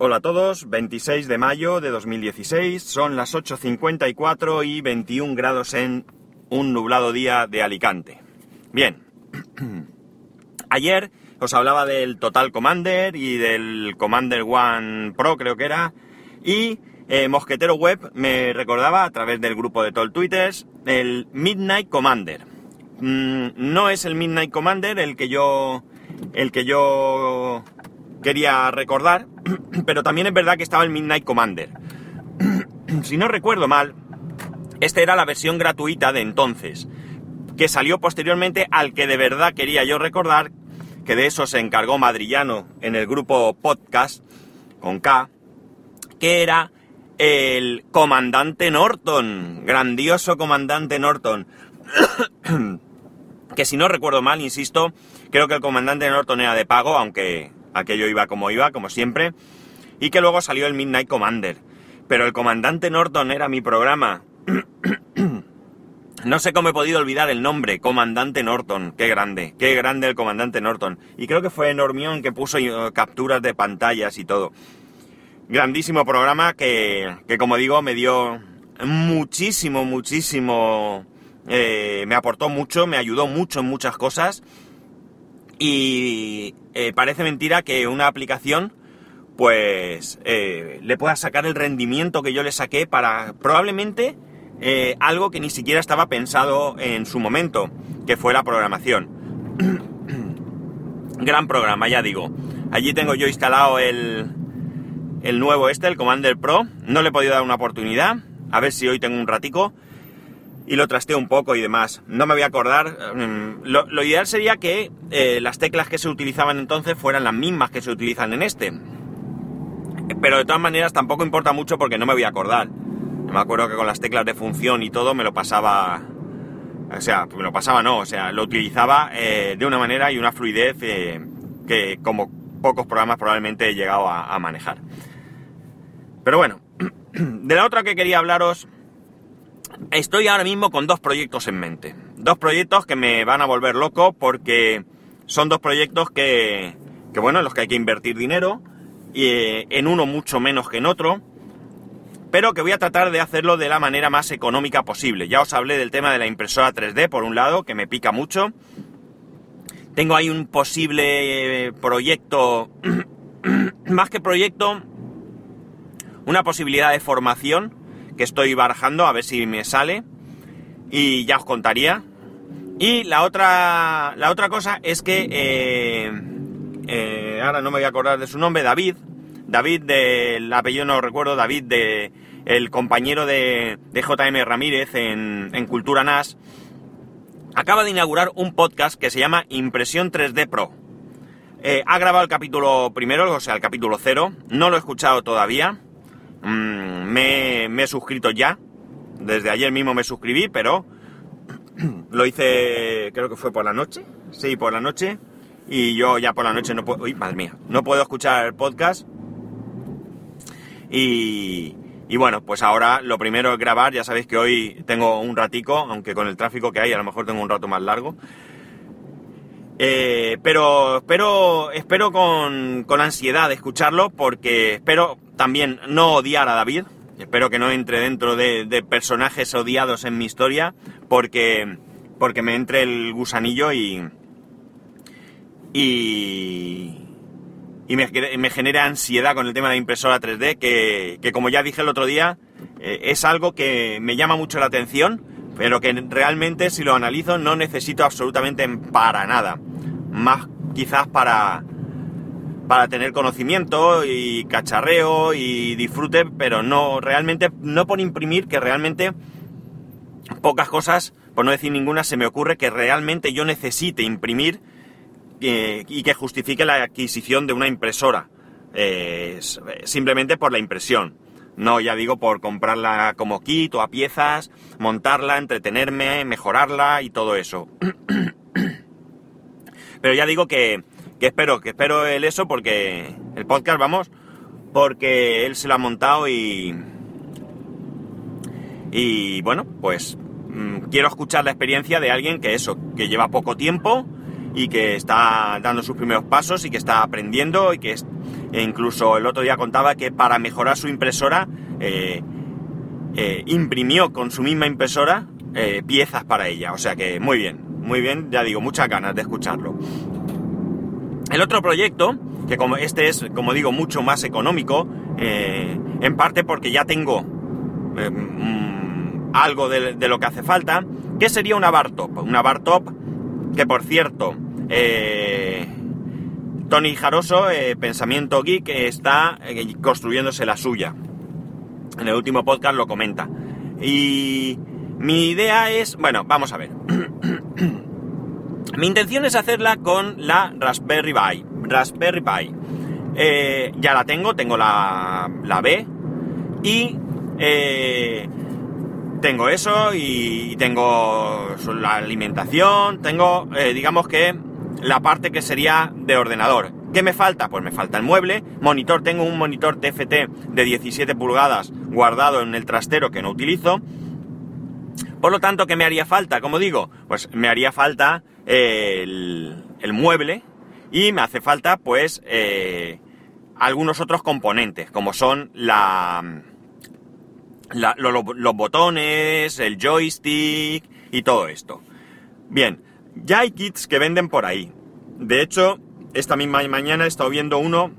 Hola a todos, 26 de mayo de 2016, son las 8.54 y 21 grados en un nublado día de Alicante. Bien, ayer os hablaba del Total Commander y del Commander One Pro creo que era, y eh, Mosquetero Web me recordaba a través del grupo de Tol Twitters el Midnight Commander. Mm, no es el Midnight Commander el que yo el que yo quería recordar, pero también es verdad que estaba el Midnight Commander. si no recuerdo mal, esta era la versión gratuita de entonces, que salió posteriormente al que de verdad quería yo recordar, que de eso se encargó Madrillano en el grupo podcast con K, que era el comandante Norton, grandioso comandante Norton. que si no recuerdo mal, insisto, creo que el comandante Norton era de pago, aunque aquello iba como iba, como siempre, y que luego salió el Midnight Commander. Pero el comandante Norton era mi programa. no sé cómo he podido olvidar el nombre, Comandante Norton. Qué grande, qué grande el Comandante Norton. Y creo que fue Normión que puso eh, capturas de pantallas y todo. Grandísimo programa que, que como digo, me dio muchísimo, muchísimo... Eh, me aportó mucho, me ayudó mucho en muchas cosas y eh, parece mentira que una aplicación pues eh, le pueda sacar el rendimiento que yo le saqué para probablemente eh, algo que ni siquiera estaba pensado en su momento, que fue la programación. Gran programa, ya digo. Allí tengo yo instalado el, el nuevo este, el Commander Pro. No le he podido dar una oportunidad. A ver si hoy tengo un ratico y lo trasteo un poco y demás. No me voy a acordar. Mm, lo, ideal sería que eh, las teclas que se utilizaban entonces fueran las mismas que se utilizan en este. Pero de todas maneras tampoco importa mucho porque no me voy a acordar. Me acuerdo que con las teclas de función y todo me lo pasaba... O sea, me lo pasaba no, o sea, lo utilizaba eh, de una manera y una fluidez eh, que como pocos programas probablemente he llegado a manejar. Pero bueno, de la otra que quería hablaros estoy ahora mismo con dos proyectos en mente. Dos proyectos que me van a volver loco porque son dos proyectos que, que bueno, en los que hay que invertir dinero, y eh, en uno mucho menos que en otro, pero que voy a tratar de hacerlo de la manera más económica posible. Ya os hablé del tema de la impresora 3D, por un lado, que me pica mucho. Tengo ahí un posible eh, proyecto, más que proyecto, una posibilidad de formación que estoy barajando a ver si me sale y ya os contaría. Y la otra, la otra cosa es que, eh, eh, ahora no me voy a acordar de su nombre, David, David del apellido no recuerdo, David de el compañero de, de JM Ramírez en, en Cultura NAS, acaba de inaugurar un podcast que se llama Impresión 3D Pro. Eh, ha grabado el capítulo primero, o sea, el capítulo cero, no lo he escuchado todavía. Mm, me, he suscrito ya. Desde ayer mismo me suscribí, pero lo hice, creo que fue por la noche. Sí, por la noche. Y yo ya por la noche no puedo... Uy, madre mía. No puedo escuchar el podcast. Y, y bueno, pues ahora lo primero es grabar. Ya sabéis que hoy tengo un ratico, aunque con el tráfico que hay a lo mejor tengo un rato más largo. Eh, pero espero, espero con, con ansiedad escucharlo porque espero también no odiar a David. Espero que no entre dentro de, personajes odiados en mi historia porque, porque me entre el gusanillo y, y, me, me, genera ansiedad con el tema de la impresora 3D que, que como ya dije el otro día, eh, es algo que me llama mucho la atención, pero que realmente si lo analizo no necesito absolutamente para nada. Más quizás para, para tener conocimiento y cacharreo y disfrute, pero no realmente, no por imprimir, que realmente pocas cosas, por no decir ninguna, se me ocurre que realmente yo necesite imprimir eh, y que justifique la adquisición de una impresora. Eh, simplemente por la impresión. No, ya digo, por comprarla como kit o a piezas, montarla, entretenerme, mejorarla y todo eso. Pero ya digo que, que espero, que espero el eso porque el podcast, vamos, porque él se lo ha montado y y bueno, pues mm, quiero escuchar la experiencia de alguien que eso, que lleva poco tiempo y que está dando sus primeros pasos y que está aprendiendo y que e incluso el otro día contaba que para mejorar su impresora eh, eh, imprimió con su misma impresora eh, piezas para ella. O sea que muy bien, muy bien, ya digo, muchas ganas de escucharlo. El otro proyecto, que como este es, como digo, mucho más económico, en parte porque ya tengo mm, algo de, lo que hace falta, que sería una bar top. Una bar top que por cierto, Tony Jaroso, eh, Pensamiento Geek, está eh, construyéndose la suya. En el último podcast lo comenta. Y mi idea es, bueno, vamos a ver. mi intención es hacerla con la Raspberry Pi. Raspberry Pi. Eh, ya la tengo, tengo la, la B. Y tengo eso y tengo la alimentación. Tengo, digamos que la parte que sería de ordenador. ¿Qué me falta? Pues me falta el mueble, monitor, tengo un monitor TFT de 17 pulgadas guardado en el trastero que no utilizo. Por lo tanto, ¿qué me haría falta? Como digo, pues me haría falta el, mueble y me hace falta pues eh, algunos otros componentes, como son la, los botones, el joystick y todo esto. Bien, ya hay kits que venden por ahí. De hecho, esta misma mañana he estado viendo uno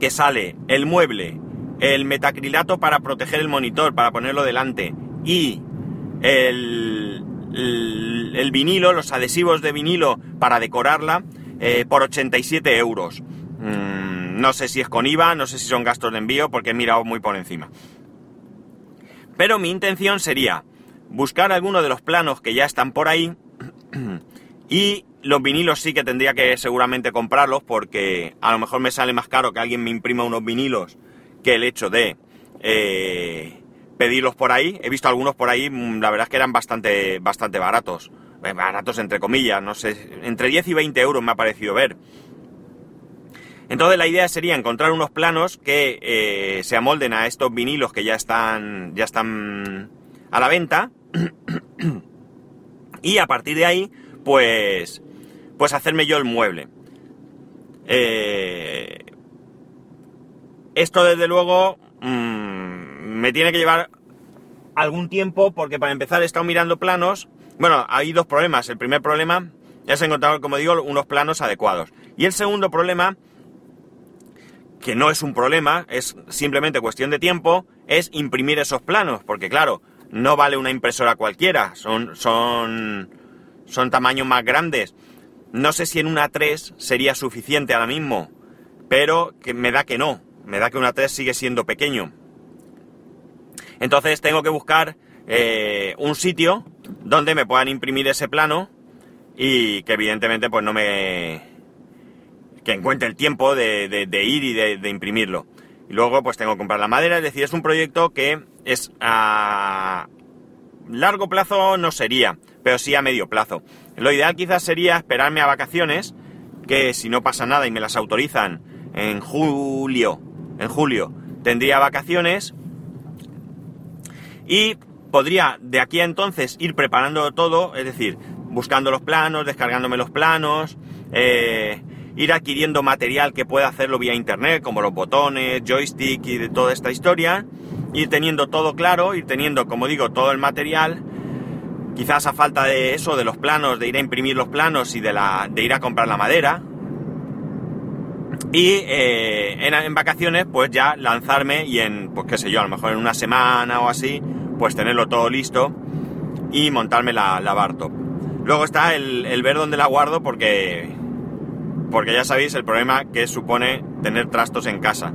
que sale el mueble, el metacrilato para proteger el monitor, para ponerlo delante, y el, el, vinilo, los adhesivos de vinilo para decorarla, eh, por 87 euros. Mm, no sé si es con IVA, no sé si son gastos de envío, porque he mirado muy por encima. Pero mi intención sería buscar alguno de los planos que ya están por ahí y los vinilos sí que tendría que seguramente comprarlos porque a lo mejor me sale más caro que alguien me imprima unos vinilos que el hecho de eh, pedirlos por ahí. He visto algunos por ahí, mm, la verdad es que eran bastante, bastante baratos. Eh, baratos entre comillas, no sé, entre 10 y 20 euros me ha parecido ver. Entonces la idea sería encontrar unos planos que eh, se amolden a estos vinilos que ya están, ya están a la venta y a partir de ahí, pues, pues hacerme yo el mueble. Eh, esto desde luego mm, me tiene que llevar algún tiempo porque para empezar he estado mirando planos. Bueno, hay dos problemas. El primer problema es encontrar, como digo, unos planos adecuados. Y el segundo problema, que no es un problema, es simplemente cuestión de tiempo, es imprimir esos planos. Porque claro, no vale una impresora cualquiera, son, son, son tamaños más grandes. No sé si en una 3 sería suficiente ahora mismo, pero que me da que no, me da que una 3 sigue siendo pequeño. Entonces tengo que buscar eh, un sitio donde me puedan imprimir ese plano y que evidentemente pues no me... que encuentre el tiempo de, ir y de, de imprimirlo. Y luego pues tengo que comprar la madera, es decir, es un proyecto que es a largo plazo no sería, pero sí a medio plazo. Lo ideal quizás sería esperarme a vacaciones, que si no pasa nada y me las autorizan en julio, en julio tendría vacaciones y podría de aquí a entonces ir preparando todo, es decir, buscando los planos, descargándome los planos, eh, ir adquiriendo material que pueda hacerlo vía internet, como los botones, joystick y de toda esta historia, ir teniendo todo claro, ir teniendo, como digo, todo el material, quizás a falta de eso, de los planos, de ir a imprimir los planos y de, la, de ir a comprar la madera. Y eh, en, vacaciones, pues ya lanzarme y en, pues qué sé yo, a lo mejor en una semana o así, pues tenerlo todo listo y montarme la, la bar top. Luego está el, ver dónde la guardo porque porque ya sabéis el problema que supone tener trastos en casa.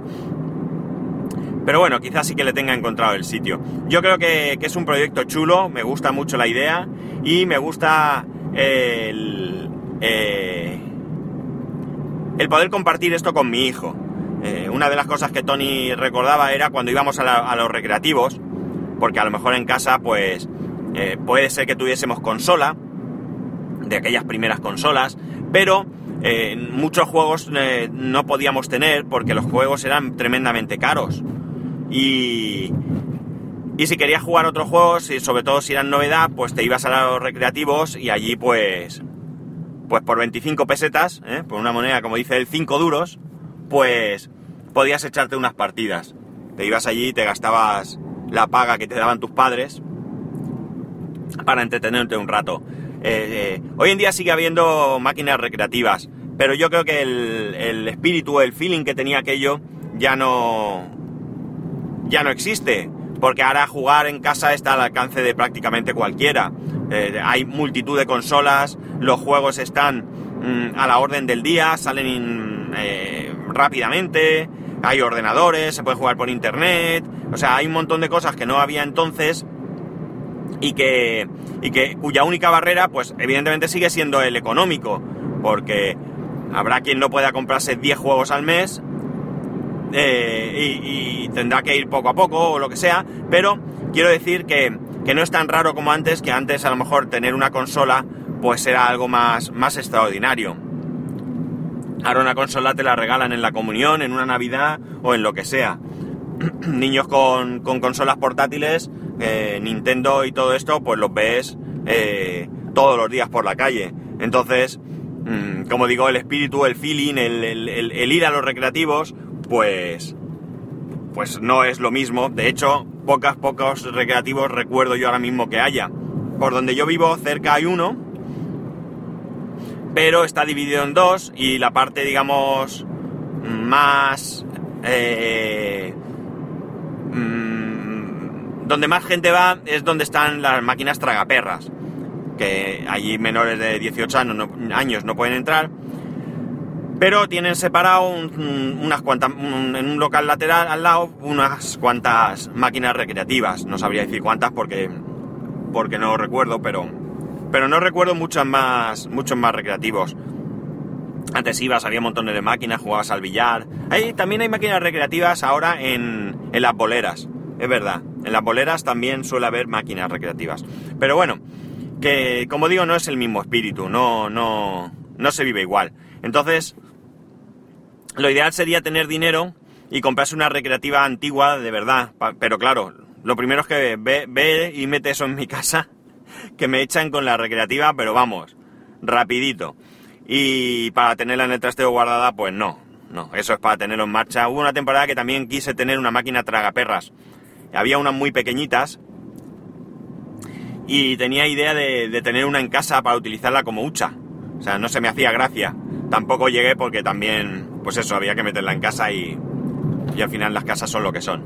Pero bueno, quizás sí que le tenga encontrado el sitio. Yo creo que, es un proyecto chulo, me gusta mucho la idea y me gusta el, eh, el poder compartir esto con mi hijo. Eh, una de las cosas que Tony recordaba era cuando íbamos a, los recreativos, porque a lo mejor en casa pues eh, puede ser que tuviésemos consola, de aquellas primeras consolas, pero eh, muchos juegos eh, no podíamos tener porque los juegos eran tremendamente caros. Y, y si querías jugar otros juegos, y sobre todo si eran novedad, pues te ibas a los recreativos y allí pues, pues por 25 pesetas, ¿eh? por una moneda como dice el 5 duros, pues podías echarte unas partidas. Te ibas allí y te gastabas la paga que te daban tus padres para entretenerte un rato. Eh, eh, hoy en día sigue habiendo máquinas recreativas, pero yo creo que el, espíritu, el feeling que tenía aquello ya no ya no existe, porque ahora jugar en casa está al alcance de prácticamente cualquiera. Eh, hay multitud de consolas, los juegos están mm, a la orden del día, salen rápidamente, hay ordenadores, se puede jugar por internet, o sea, hay un montón de cosas que no había entonces y que, y que cuya única barrera, pues evidentemente sigue siendo el económico, porque habrá quien no pueda comprarse 10 juegos al mes eh, y, tendrá que ir poco a poco o lo que sea, pero quiero decir que, no es tan raro como antes, que antes a lo mejor tener una consola pues era algo más, más extraordinario. Ahora una consola te la regalan en la comunión, en una Navidad o en lo que sea. Niños con, consolas portátiles, eh, Nintendo y todo esto, pues los ves eh, todos los días por la calle. Entonces, mm, como digo, el espíritu, el feeling, el ir a los recreativos, pues pues no es lo mismo. De hecho, pocas, pocos recreativos recuerdo yo ahora mismo que haya. Por donde yo vivo, cerca hay uno, pero está dividido en dos y la parte, digamos, más... Eh, mm, donde más gente va es donde están las máquinas tragaperras, que allí menores de 18 años no pueden entrar pero tienen separado unas cuantas, en un local lateral al lado unas cuantas máquinas recreativas. No sabría decir cuántas porque, porque no recuerdo, pero, pero no recuerdo muchos más, muchos más recreativos. Antes ibas, había montones de máquinas, jugabas al billar. Ahí también hay máquinas recreativas ahora en, en las boleras. Es verdad, en las boleras también suele haber máquinas recreativas. Pero bueno, que como digo, no es el mismo espíritu, no, no, no se vive igual. Entonces, lo ideal sería tener dinero y comprarse una recreativa antigua de verdad. Pero claro, lo primero es que ve, ve y mete eso en mi casa, que me echan con la recreativa, pero vamos, rapidito. Y para tenerla en el trasteo guardada, pues no, no, eso es para tenerlo en marcha. Hubo una temporada que también quise tener una máquina tragaperras. Había unas muy pequeñitas y tenía idea de, tener una en casa para utilizarla como hucha. O sea, no se me hacía gracia. Tampoco llegué porque también pues eso, había que meterla en casa y, y al final las casas son lo que son.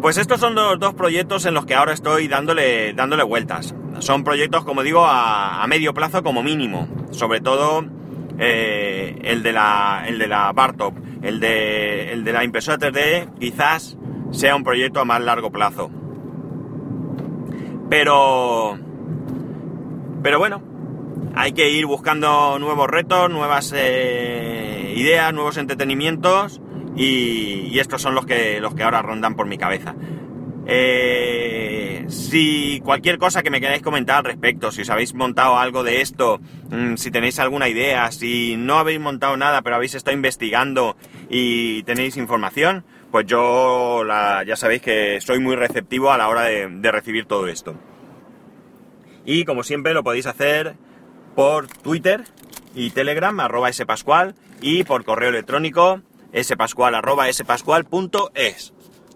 Pues estos son los dos proyectos en los que ahora estoy dándole, dándole vueltas. Son proyectos, como digo, a, medio plazo como mínimo. Sobre todo eh, el, de la, el de la. El de, el de la impresora 3D quizás sea un proyecto a más largo plazo. Pero... Pero bueno, hay que ir buscando nuevos retos, nuevas eh, ideas, nuevos entretenimientos y, estos son los que, los que ahora rondan por mi cabeza. Eh, si cualquier cosa que me queráis comentar al respecto, si os habéis montado algo de esto, mm, si tenéis alguna idea, si no habéis montado nada pero habéis estado investigando y tenéis información, pues yo ya sabéis que soy muy receptivo a la hora de, recibir todo esto. Y como siempre lo podéis hacer por Twitter y Telegram, arroba spascual, y por correo electrónico spascual, arroba spascual.es.